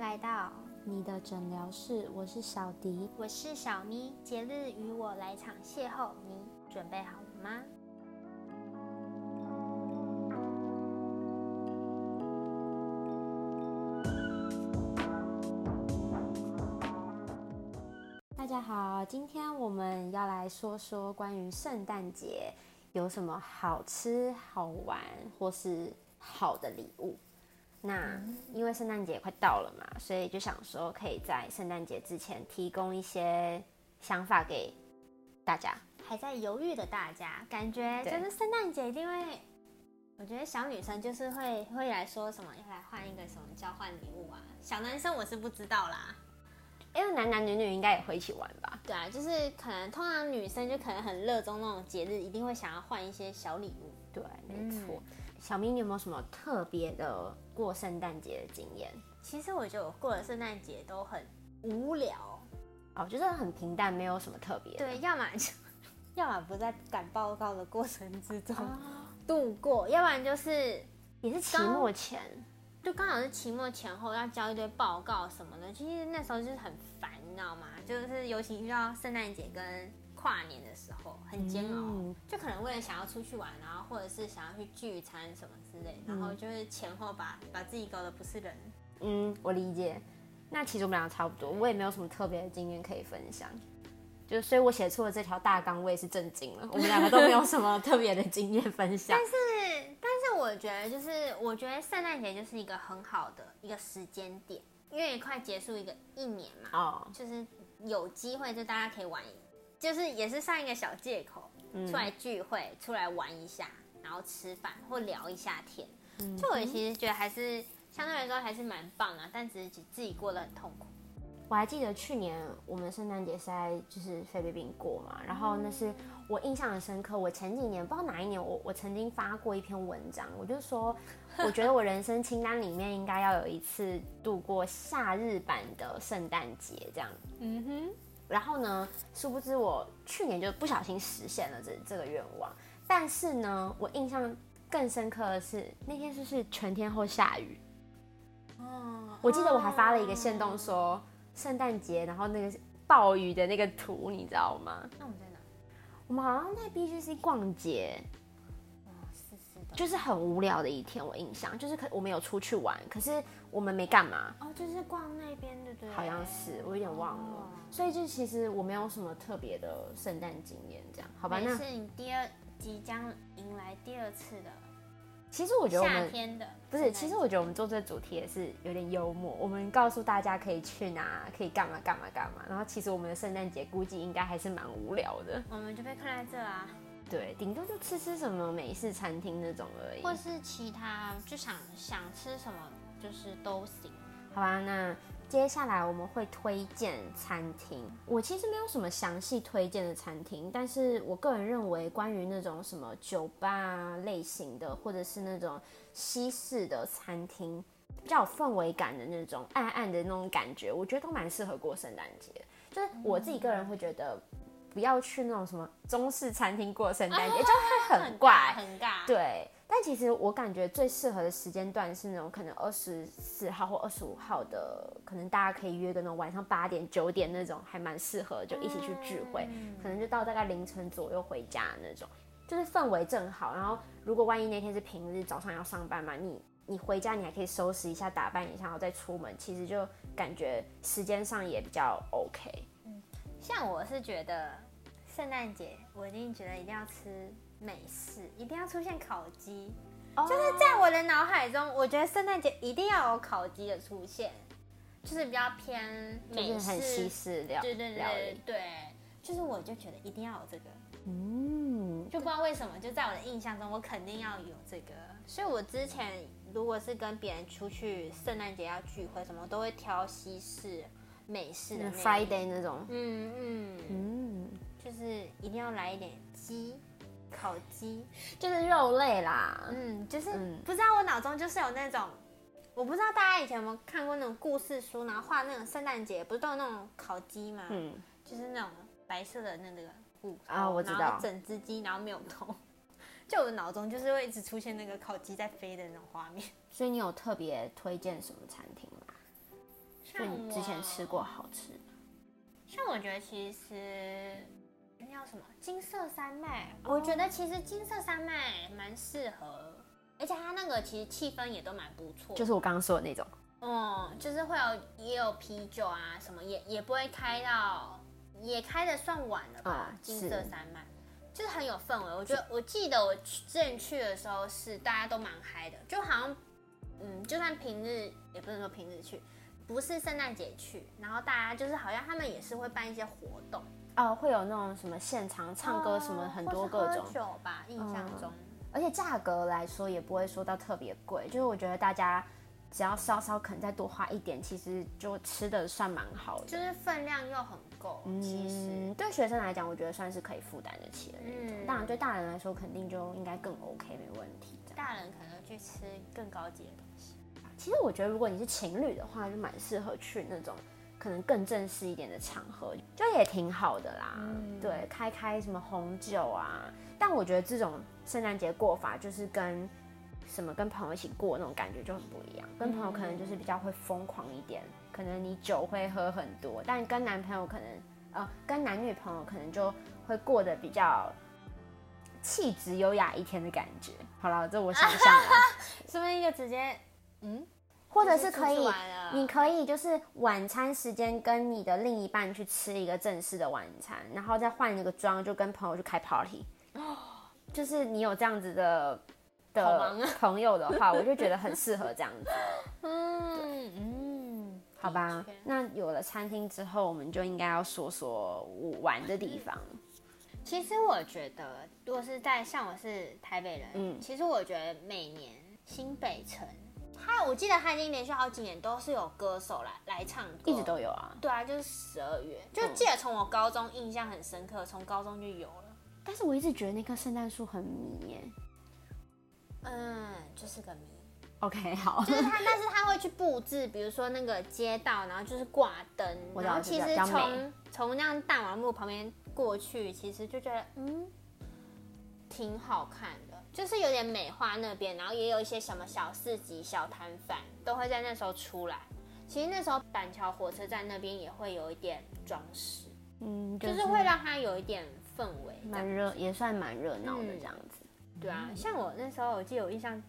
来到你的诊疗室，我是小迪。我是小咪，节日与我来场邂逅，你准备好了吗？大家好，今天我们要来说说关于圣诞节有什么好吃、好玩或是好的礼物。那因为圣诞节快到了嘛，所以就想说可以在圣诞节之前提供一些想法给大家。还在犹豫的大家，感觉就是圣诞节一定会，我觉得小女生就是会会来说什么要来换一个什么交换礼物啊，小男生我是不知道啦。因为男男女女应该也会一起玩吧？对啊，就是可能通常女生就可能很热衷那种节日，一定会想要换一些小礼物。对，没错。小明，你有没有什么特别的过圣诞节的经验？其实我觉得我过的圣诞节都很无聊，哦，就是很平淡，没有什么特别的。对，要么就 要么不在赶报告的过程之中哦度过，要不然就是也是期末前。就刚好是期末前后要交一堆报告什么的，其实那时候就是很烦，你知道吗？就是尤其遇到圣诞节跟跨年的时候，很煎熬。嗯就可能为了想要出去玩，然后或者是想要去聚餐什么之类，然后就是前后把把自己搞得不是人。嗯，我理解。那其实我们俩差不多，我也没有什么特别的经验可以分享。就所以，我写出了这条大纲，我也是震惊了。我们两个都没有什么特别的经验分享。但是，但是我觉得就是，我觉得圣诞节就是一个很好的一个时间点，因为快结束一个一年嘛，哦，就是有机会就大家可以玩，就是也是上一个小借口，出来聚会，出来玩一下，然后吃饭或聊一下天。就我其实觉得还是相对来说还是蛮棒啊，但只是自己过得很痛苦。我还记得去年我们圣诞节是在就是菲律宾过嘛，然后那是我印象很深刻。我前几年不知道哪一年，我我曾经发过一篇文章，我就说，我觉得我人生清单里面应该要有一次度过夏日版的圣诞节这样。嗯哼，然后呢，殊不知我去年就不小心实现了这这个愿望。但是呢，我印象更深刻的是那天是是全天候下雨？哦，我记得我还发了一个线动说圣诞节，然后那个暴雨的那个图，你知道吗？那我们在哪？我们好像在 BGC 逛街，哦，是是的，就是很无聊的一天。我印象就是可我们有出去玩，可是我们没干嘛，哦，就是逛那边，对不对？好像是我有点忘了。哦所以就其实我没有什么特别的圣诞经验，这样好吧？那是，你第二即将迎来第二次的其实我觉得我们夏天的不是，其实我觉得我们做这主题也是有点幽默。我们告诉大家可以去哪，可以干嘛干嘛干嘛。然后其实我们的圣诞节估计应该还是蛮无聊的，我们就被困在这啊，对，顶多就吃吃什么美式餐厅那种而已。或是其他就想想吃什么就是都行。好吧，那接下来我们会推荐餐厅。我其实没有什么详细推荐的餐厅，但是我个人认为，关于那种什么酒吧类型的，或者是那种西式的餐厅，比较有氛围感的那种暗暗的那种感觉，我觉得都蛮适合过圣诞节。就是我自己个人会觉得，不要去那种什么中式餐厅过圣诞节，就会很怪。尬很尬。对，但其实我感觉最适合的时间段是那种可能二十四号或二十五号的，可能大家可以约个那种晚上八点九点那种，还蛮适合就一起去聚会，可能就到大概凌晨左右回家那种，就是氛围正好。然后如果万一那天是平日早上要上班嘛，你你回家你还可以收拾一下打扮一下，然后再出门，其实就感觉时间上也比较 OK。像我是觉得圣诞节，我一定觉得一定要吃美式，一定要出现烤鸡。就是在我的脑海中，我觉得圣诞节一定要有烤鸡的出现，就是比较偏美式，是很西式料对对，对对，就是我就觉得一定要有这个，嗯，就不知道为什么，就在我的印象中，我肯定要有这个。所以我之前如果是跟别人出去圣诞节要聚会什么，都会挑西式、美式的那 Friday 那种，嗯嗯，嗯，就是一定要来一点鸡，烤鸡。就是肉类啦，嗯，就是嗯不知道我脑中就是有那种，我不知道大家以前有没有看过那种故事书，然后画那种圣诞节，不是都有那种烤鸡吗？嗯，就是那种白色的那个骨头啊我知道整只鸡，然后没有头。就我的脑中就是会一直出现那个烤鸡在飞的那种画面。所以你有特别推荐什么餐厅吗？就你之前吃过好吃的。像我觉得其实那叫什么金色山脉，我觉得其实金色山脉蛮适合，而且它那个其实气氛也都蛮不错。就是我刚刚说的那种。嗯，就是会有也有啤酒啊什么，也也不会开到，也开的算晚了吧。金色山脉就是很有氛围，我觉得我记得我之前去的时候是大家都蛮嗨的，就好像嗯，就算平日也不能说平日去。不是圣诞节去，然后大家就是好像他们也是会办一些活动哦，会有那种什么现场唱歌什么很多各种酒吧，印象中，而且价格来说也不会说到特别贵，就是我觉得大家只要稍稍肯再多花一点，其实就吃的算蛮好的，就是分量又很够。其实对学生来讲，我觉得算是可以负担得起的那种。当然对大人来说，肯定就应该更 OK，没问题。大人可能去吃更高级的东西。其实我觉得，如果你是情侣的话，就蛮适合去那种可能更正式一点的场合，就也挺好的啦。对，开开什么红酒啊。但我觉得这种圣诞节过法，就是跟什么跟朋友一起过那种感觉就很不一样。跟朋友可能就是比较会疯狂一点，可能你酒会喝很多。但跟男朋友可能，呃，跟男女朋友可能就会过得比较气质优雅一天的感觉。好了，这我想象了，说不定就直接？嗯，或者是可以，你可以就是晚餐时间跟你的另一半去吃一个正式的晚餐，然后再换一个妆，就跟朋友去开 party。哦，就是你有这样子的的朋友的话，我就觉得很适合这样子。嗯嗯，好吧，那有了餐厅之后，我们就应该要说说玩的地方。其实我觉得，如果是在像我是台北人，嗯，其实我觉得每年新北城。他我记得他已经连续好几年都是有歌手来来唱歌，一直都有啊。对啊，就是十二月，就记得从我高中印象很深刻，从高中就有了。但是我一直觉得那棵圣诞树很迷耶。嗯，就是个谜。OK，好。就是他，但是他会去布置，比如说那个街道，然后就是挂灯，然后其实从从那样大马路旁边过去，其实就觉得嗯，挺好看的。就是有点美化那边，然后也有一些什么小市集、小摊贩都会在那时候出来。其实那时候板桥火车站那边也会有一点装饰，嗯，就是会让它有一点氛围，蛮热，也算蛮热闹的这样子。对啊，像我那时候我记得我印象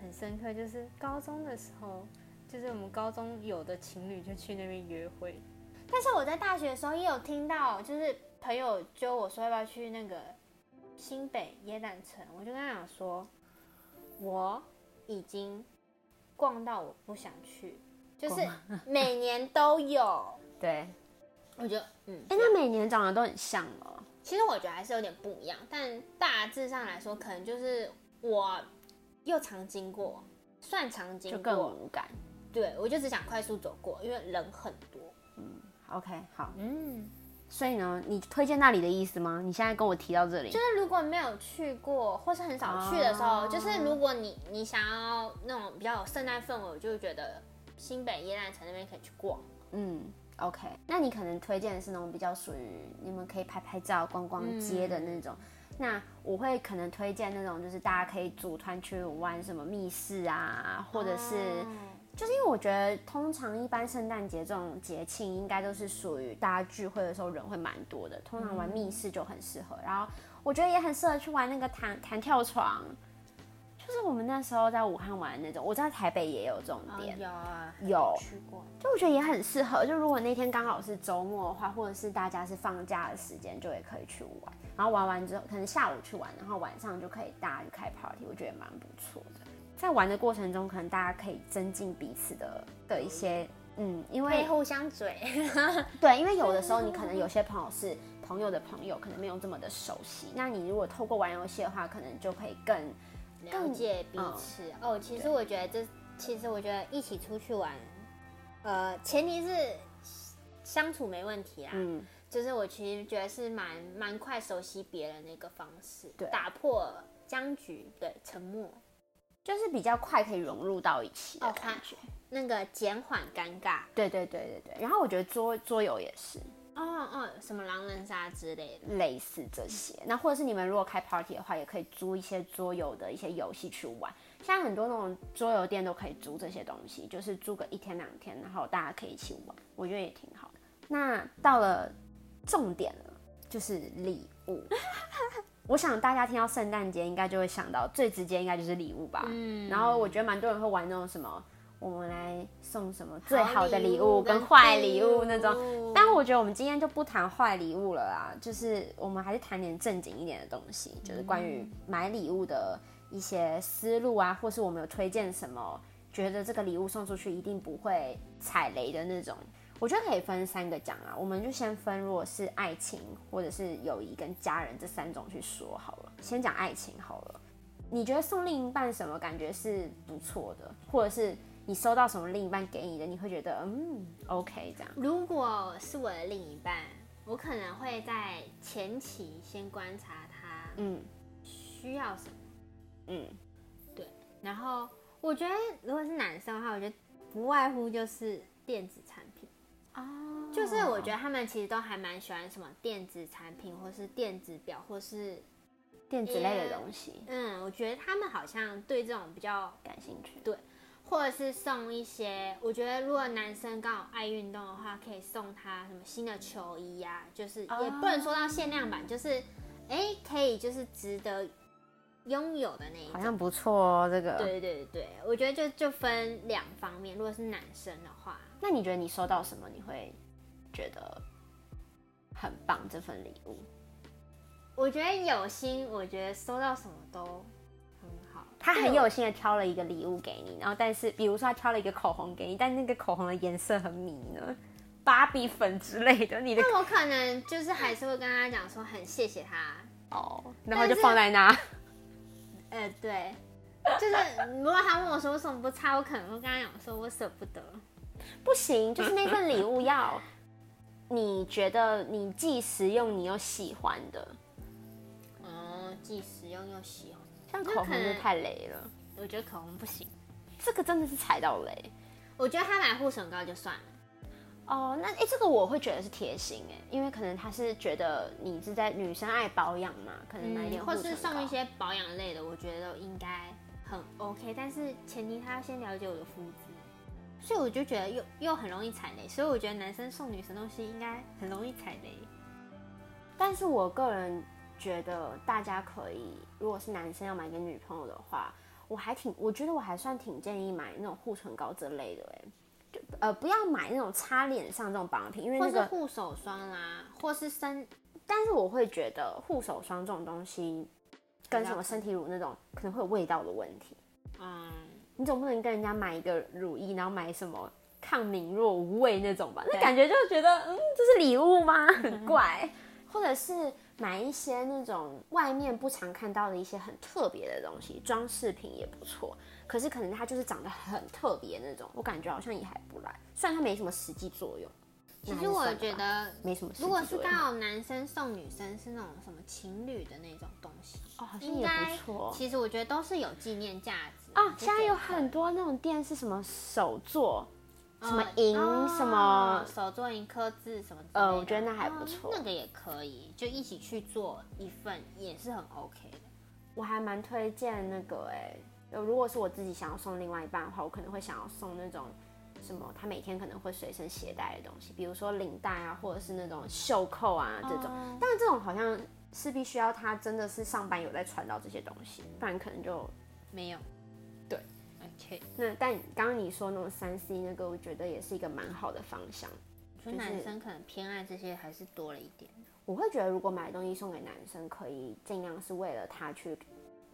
很深刻，就是高中的时候，就是我们高中有的情侣就去那边约会。但是我在大学的时候也有听到，就是朋友揪我说要不要去那个。新北耶诞城，我就跟他讲说，我已经逛到我不想去，就是 每年都有。对，我觉得，嗯，哎，那每年长得都很像哦。其实我觉得还是有点不一样，但大致上来说，可能就是我又常经过，算常经过，就更无感。对，我就只想快速走过，因为人很多。嗯，OK，好，嗯。所以呢，你推荐那里的意思吗？你现在跟我提到这里，就是如果没有去过或是很少去的时候，就是如果你你想要那种比较有圣诞氛围，我就觉得新北耶诞城那边可以去逛。嗯，OK，那你可能推荐的是那种比较属于你们可以拍拍照、逛逛街的那种。那我会可能推荐那种就是大家可以组团去玩什么密室啊，或者是。就是因为我觉得，通常一般圣诞节这种节庆，应该都是属于大家聚会的时候人会蛮多的。通常玩密室就很适合，然后我觉得也很适合去玩那个弹弹跳床，就是我们那时候在武汉玩的那种。我知道台北也有这种店，有啊，有去过。就我觉得也很适合，就如果那天刚好是周末的话，或者是大家是放假的时间，就也可以去玩。然后玩完之后，可能下午去玩，然后晚上就可以大家去开 party，我觉得蛮不错的。在玩的过程中，可能大家可以增进彼此的的一些，嗯，因为互相嘴，对，因为有的时候你可能有些朋友是朋友的朋友，可能没有这么的熟悉。那你如果透过玩游戏的话，可能就可以更了解彼此。哦，其实我觉得这，其实我觉得一起出去玩，呃，前提是相处没问题啊。嗯，就是我其实觉得是蛮蛮快熟悉别人的一个方式，对，打破僵局，对，沉默。就是比较快可以融入到一起的感觉，那个减缓尴尬。对对对对对。然后我觉得桌桌游也是，哦哦，什么狼人杀之类的，类似这些。那或者是你们如果开 party 的话，也可以租一些桌游的一些游戏去玩。像很多那种桌游店都可以租这些东西，就是租个一天两天，然后大家可以一起玩，我觉得也挺好的。那到了重点了，就是礼物。我想大家听到圣诞节，应该就会想到最直接应该就是礼物吧。嗯。然后我觉得蛮多人会玩那种什么，我们来送什么最好的礼物跟坏礼物那种。但我觉得我们今天就不谈坏礼物了啦，就是我们还是谈点正经一点的东西，就是关于买礼物的一些思路啊，或是我们有推荐什么，觉得这个礼物送出去一定不会踩雷的那种。我觉得可以分三个讲啊，我们就先分，如果是爱情或者是友谊跟家人这三种去说好了。先讲爱情好了，你觉得送另一半什么感觉是不错的，或者是你收到什么另一半给你的，你会觉得嗯 OK 这样？如果是我的另一半，我可能会在前期先观察他，嗯，需要什么，嗯，对。然后我觉得如果是男生的话，我觉得不外乎就是电子产品。哦，就是我觉得他们其实都还蛮喜欢什么电子产品，或是电子表，或是电子类的东西。嗯，我觉得他们好像对这种比较感兴趣。对，或者是送一些，我觉得如果男生刚好爱运动的话，可以送他什么新的球衣呀，就是也不能说到限量版，就是哎，可以就是值得。拥有的那一好像不错哦，这个。对对对我觉得就就分两方面。如果是男生的话，那你觉得你收到什么你会觉得很棒？这份礼物，我觉得有心，我觉得收到什么都很好。他很有心的挑了一个礼物给你，然后但是比如说他挑了一个口红给你，但那个口红的颜色很迷呢，芭比粉之类的。你的那我可能就是还是会跟他讲说很谢谢他哦，然后就放在那。呃，对，就是如果他问我说为什么不擦，我可能会跟他讲说我舍不得。不行，就是那份礼物要你觉得你既实用你又喜欢的。哦，既实用又喜欢，像口红就太雷了。我觉得口红不行，这个真的是踩到雷。我觉得他买护唇膏就算了。哦，那哎，这个我会觉得是贴心哎，因为可能他是觉得你是在女生爱保养嘛，可能买点或是送一些保养类的，我觉得应该很 OK。但是前提他要先了解我的肤质，所以我就觉得又又很容易踩雷。所以我觉得男生送女生东西应该很容易踩雷。但是我个人觉得大家可以，如果是男生要买给女朋友的话，我还挺，我觉得我还算挺建议买那种护唇膏之类的哎。呃，不要买那种擦脸上这种保养品，因为那个护手霜啦，或是身，但是我会觉得护手霜这种东西，跟什么身体乳那种可能会有味道的问题。嗯，你总不能跟人家买一个乳液，然后买什么抗敏弱无味那种吧？那感觉就觉得，嗯，这是礼物吗？很怪。或者是买一些那种外面不常看到的一些很特别的东西，装饰品也不错。可是可能它就是长得很特别那种，我感觉好像也还不赖。虽然它没什么实际作用，其实我觉得没什么。如果是刚好男生送女生是那种什么情侣的那种东西，哦，好像也不错。其实我觉得都是有纪念价值啊。现在有很多那种店是什么手作，什么银什么手作银刻字什么，呃，我觉得那还不错，那个也可以，就一起去做一份也是很 OK 的。我还蛮推荐那个哎。如果是我自己想要送另外一半的话，我可能会想要送那种什么他每天可能会随身携带的东西，比如说领带啊，或者是那种袖扣啊这种。但是这种好像是必须要他真的是上班有在穿到这些东西，不然可能就没有。那但刚刚你说那种三 C 那个，我觉得也是一个蛮好的方向。就男生可能偏爱这些还是多了一点。我会觉得如果买东西送给男生，可以尽量是为了他去。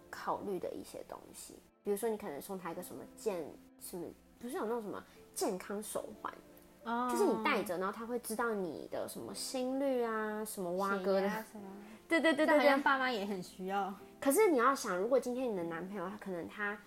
考虑的一些东西，比如说你可能送他一个什么健什么，不是有那种什么健康手环，哦，就是你戴着，然后他会知道你的什么心率啊，什么蛙哥的，对对对对对，爸妈也很需要。可是你要想，如果今天你的男朋友他可能他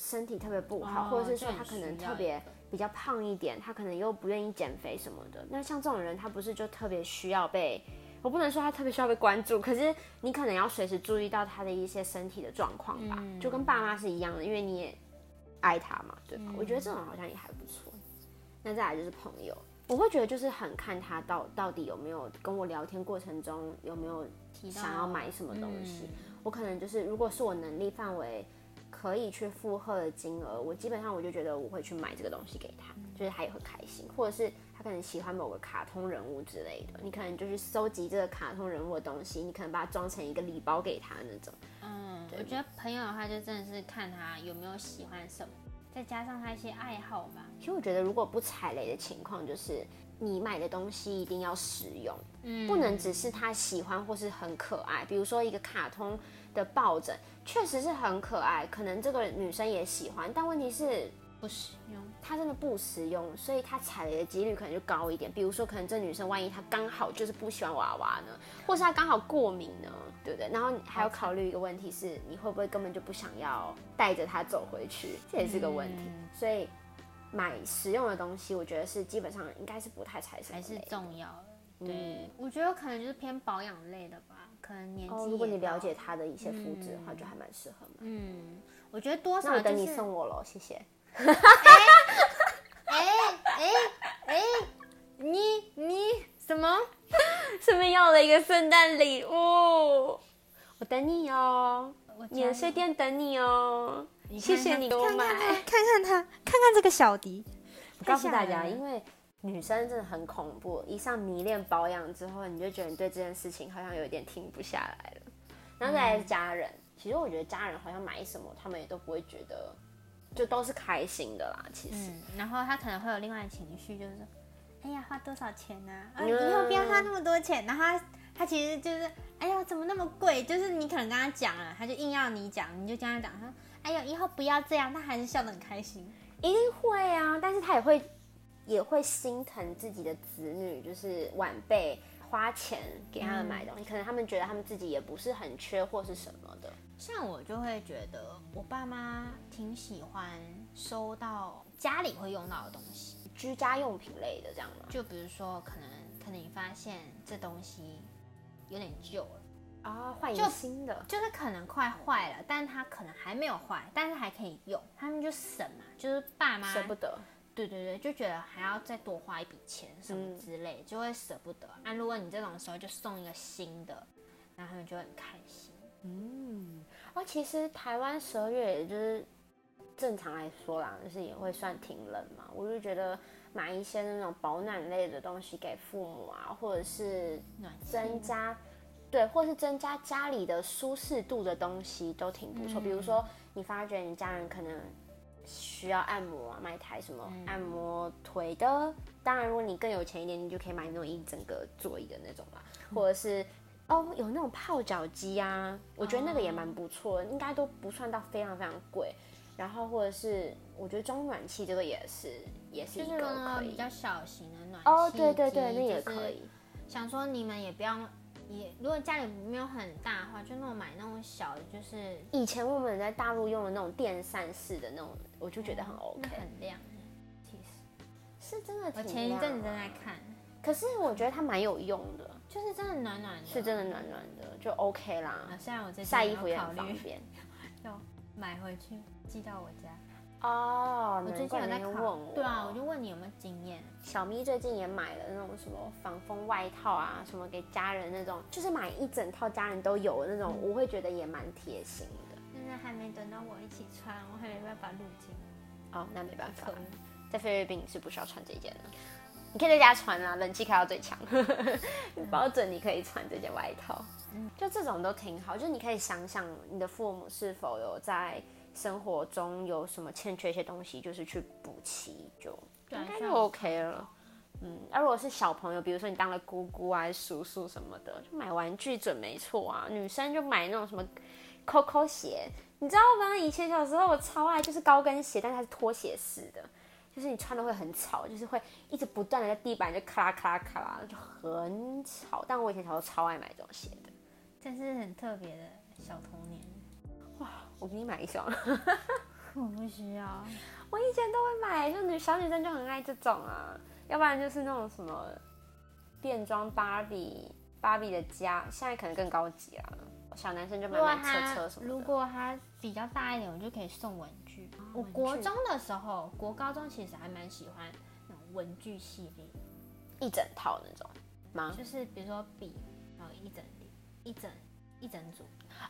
身体特别不好，或者是说他可能特别比较胖一点，他可能又不愿意减肥什么的，那像这种人，他不是就特别需要被。我不能说他特别需要被关注，可是你可能要随时注意到他的一些身体的状况吧，就跟爸妈是一样的，因为你也爱他嘛，对吧？我觉得这种好像也还不错。那再来就是朋友，我会觉得就是很看他到到底有没有跟我聊天过程中有没有想要买什么东西。我可能就是如果是我能力范围可以去负荷的金额，我基本上我就觉得我会去买这个东西给他，就是他也会开心，或者是他可能喜欢某个卡通人物之类的，你可能就是收集这个卡通人物的东西，你可能把它装成一个礼包给他那种。嗯，我觉得朋友的话就真的是看他有没有喜欢什么，再加上他一些爱好吧。其实我觉得如果不踩雷的情况，就是你买的东西一定要实用，嗯不能只是他喜欢或是很可爱。比如说一个卡通的抱枕，确实是很可爱，可能这个女生也喜欢，但问题是不实用。它真的不实用，所以它踩雷的几率可能就高一点。比如说，可能这女生万一她刚好就是不喜欢娃娃呢，或是她刚好过敏呢，对不对？然后你还要考虑一个问题是，你会不会根本就不想要带着她走回去，这也是个问题。嗯所以买实用的东西，我觉得是基本上应该是不太踩还是。重要对，我觉得可能就是偏保养类的吧，可能年纪、哦，如果你了解，他的一些肤质的话，就还蛮适合买。嗯，我觉得多那我等你送我喽，谢谢。哎哎哎，你你什么？顺便要了一个圣诞礼物，我等你哦，免税店等你哦。你谢谢你给我买。看看他，看看这个小迪。我告诉大家，因为女生真的很恐怖，一上迷恋保养之后，你就觉得你对这件事情好像有点停不下来了。然后再来是家人，其实我觉得家人好像买什么，他们也都不会觉得，就都是开心的啦。其实，嗯，然后他可能会有另外的情绪，就是说，哎呀，花多少钱呢、啊？啊，嗯以后不要花那么多钱。然后他他其实就是，哎呀，怎么那么贵？就是你可能跟他讲了，他就硬要你讲，你就跟他讲，他说，哎呀，以后不要这样，他还是笑得很开心。一定会啊，但是他也会也会心疼自己的子女，就是晚辈花钱给他们买东西，可能他们觉得他们自己也不是很缺或是什么的。像我就会觉得，我爸妈挺喜欢收到家里会用到的东西，居家用品类的这样吗？就比如说，可能可能你发现这东西有点旧了。啊，换一就个新的。就是可能快坏了，但是它可能还没有坏，但是还可以用，他们就省嘛，就是爸妈舍不得，对对对，就觉得还要再多花一笔钱什么之类，就会舍不得。啊，如果你这种时候就送一个新的，然后他们就很开心。嗯哦，其实台湾十二月也就是正常来说啦，就是也会算挺冷嘛。我就觉得买一些那种保暖类的东西给父母啊，或者是暖增加，对，或是增加家里的舒适度的东西都挺不错。比如说，你发觉你家人可能需要按摩啊，买台什么按摩腿的，当然如果你更有钱一点，你就可以买那种一整个座椅的那种啦，或者是。哦，有那种泡脚机啊，我觉得那个也蛮不错的，应该都不算到非常非常贵。然后或者是我觉得装暖气这个也是也是一就是个可以比。较小型的暖气哦，对对对，那也可以。想说你们也不要，也如果家里没有很大的话，就那种买那种小的，就是以前我们在大陆用的那种电扇式的那种，我就觉得很 OK，、那很亮。其实是真的挺我前一阵子正在看，可是我觉得它蛮有用的，就是真的暖暖的，是真的暖暖的，就 OK 啦啊。。虽然我在晒衣服也方便。要买回去寄到我家，哦，我最近有在问我。对啊，我就问你有没有经验。小咪最近也买了那种什么防风外套啊，什么给家人那种，就是买一整套家人都有的那种，我会觉得也蛮贴心的。现在还没等到我一起穿，我还没办法入境。哦，那没办法在菲律宾你是不需要穿这件的，你可以在家穿啊，冷气开到最强，保准你可以穿这件外套。就这种都挺好，就是你可以想想你的父母是否有在生活中有什么欠缺一些东西，就是去补齐，就应该就 OK 了。嗯，而如果是小朋友，比如说你当了姑姑啊、叔叔什么的，就买玩具准没错啊。女生就买那种什么 Coco 鞋，你知道吗？以前小时候我超爱，就是高跟鞋，但是它是拖鞋式的，就是你穿的会很吵，就是会一直不断的在地板就咔啦咔啦咔啦，就很吵。但我以前小时候超爱买这种鞋的，这是很特别的小童年。我给你买一双。我不需要，我以前都会买，就女小女生就很爱这种啊，要不然就是那种什么变装芭比，芭比的家，现在可能更高级啊。小男生就买买车车什么的。如果他比较大一点，我就可以送文具。我国中的时候，国高中其实还蛮喜欢那种文具系列，一整套那种吗？就是比如说笔，然后一整一整一整组，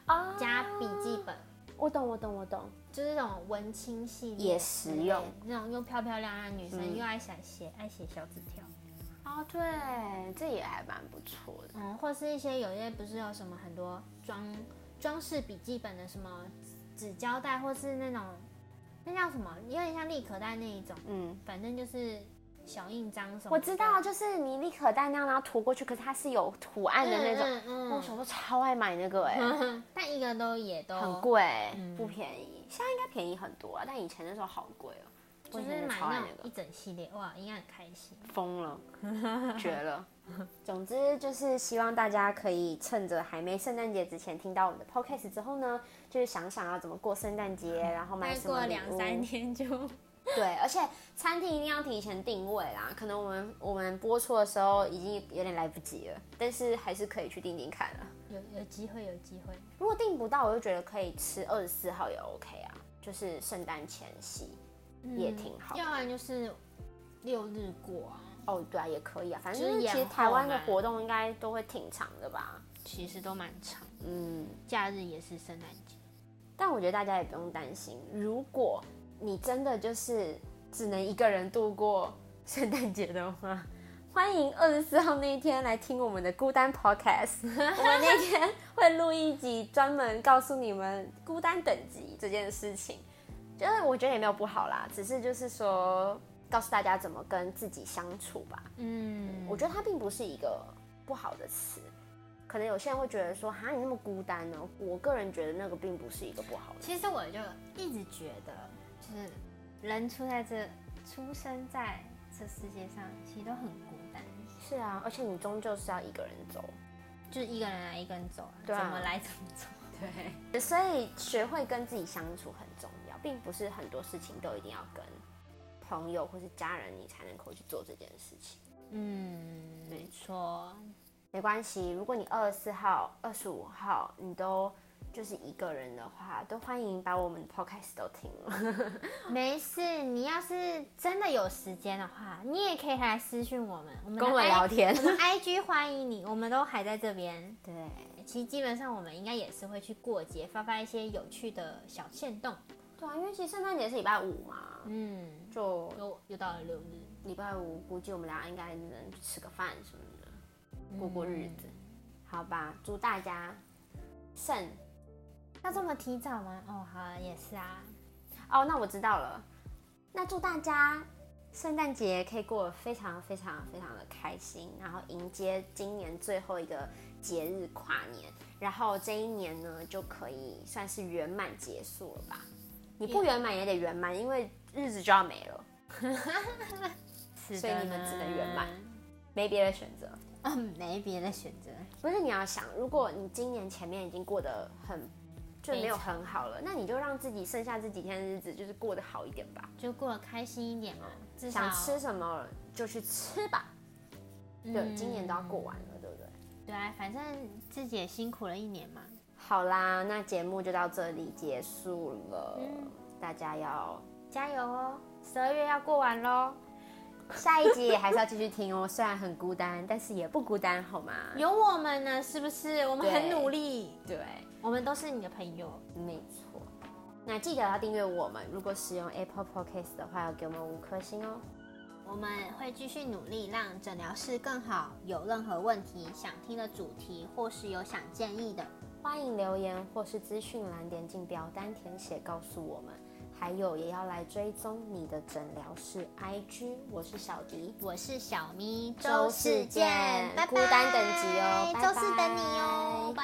啊加笔记本。我懂，我懂，我懂。就是那种文青系列，也实用，那种又漂漂亮亮的女生，又爱写写爱写小纸条。哦，对，这也还蛮不错的。嗯，或是一些有些不是有什么很多装装饰笔记本的什么纸胶带，或是那种那叫什么，有点像立可带那一种。嗯，反正就是小印章什么。我知道，就是你立可带那样，然后涂过去，可是它是有图案的那种。嗯嗯。我小时候超爱买那个哎，但一个都也都很贵，不便宜。现在应该便宜很多啊，但以前那时候好贵哦。就是买那一整系列，哇，应该很开心，疯了，绝了。总之就是希望大家可以趁着还没圣诞节之前听到我们的 podcast 之后呢，就是想想要怎么过圣诞节，然后买什么过两三天就对，而且餐厅一定要提前定位啦。可能我们我们播出的时候已经有点来不及了，但是还是可以去订订看了。有有机会，有机会。如果订不到，我就觉得可以吃二十四号也 OK 啊，就是圣诞前夕。也挺好，要不然就是六日过啊。哦，对啊，也可以啊。反正其实台湾的活动应该都会挺长的吧？其实都蛮长。嗯，假日也是圣诞节。但我觉得大家也不用担心，如果你真的就是只能一个人度过圣诞节的话，欢迎二十四号那一天来听我们的孤单 Podcast。我们那天会录一集，专门告诉你们孤单等级这件事情。就是我觉得也没有不好啦，只是就是说告诉大家怎么跟自己相处吧。嗯，我觉得它并不是一个不好的词，可能有些人会觉得说，哈，你那么孤单呢？我个人觉得那个并不是一个不好的。其实我就一直觉得，就是人出在这，出生在这世界上，其实都很孤单。是啊，而且你终究是要一个人走，就是一个人来，一个人走，对啊怎么来怎么走。对，所以学会跟自己相处很重要。并不是很多事情都一定要跟朋友或是家人你才能够去做这件事情。嗯，没错，没关系。如果你二十四号、二十五号你都就是一个人的话，都欢迎把我们的 podcast 都听了。没事，你要是真的有时间的话，你也可以来私讯我们，我们跟我们聊天。我们 IG 欢迎你，我们都还在这边。对，其实基本上我们应该也是会去过节，发发一些有趣的小线动。对啊，因为其实圣诞节是礼拜五嘛，嗯，就又又到了六日，礼拜五估计我们俩应该能吃个饭什么的，过过日子，好吧？祝大家圣，要这么提早吗？哦，好，也是啊。哦，那我知道了。那祝大家圣诞节可以过得非常非常非常的开心，然后迎接今年最后一个节日跨年，然后这一年呢就可以算是圆满结束了吧。你不圆满也得圆满，因为日子就要没了，所以你们只能圆满，没别的选择。嗯，没别的选择。不是你要想，如果你今年前面已经过得很就没有很好了，那你就让自己剩下这几天的日子就是过得好一点吧，就过得开心一点嘛。想吃什么就去吃吧。对，今年都要过完了，对不对？对啊，反正自己也辛苦了一年嘛。好啦，那节目就到这里结束了。大家要加油哦！十二月要过完喽，下一集也还是要继续听哦。虽然很孤单，但是也不孤单，好吗？有我们呢，是不是？我们很努力，对，我们都是你的朋友，没错。那记得要订阅我们，如果使用 Apple Podcast 的话，要给我们五颗星哦。我们会继续努力，让诊疗室更好。有任何问题、想听的主题，或是有想建议的。欢迎留言或是资讯栏点进表单填写告诉我们，还有也要来追踪你的诊疗室 IG。我是小迪，我是小咪，周四见，孤单等级哦，周四等你哦。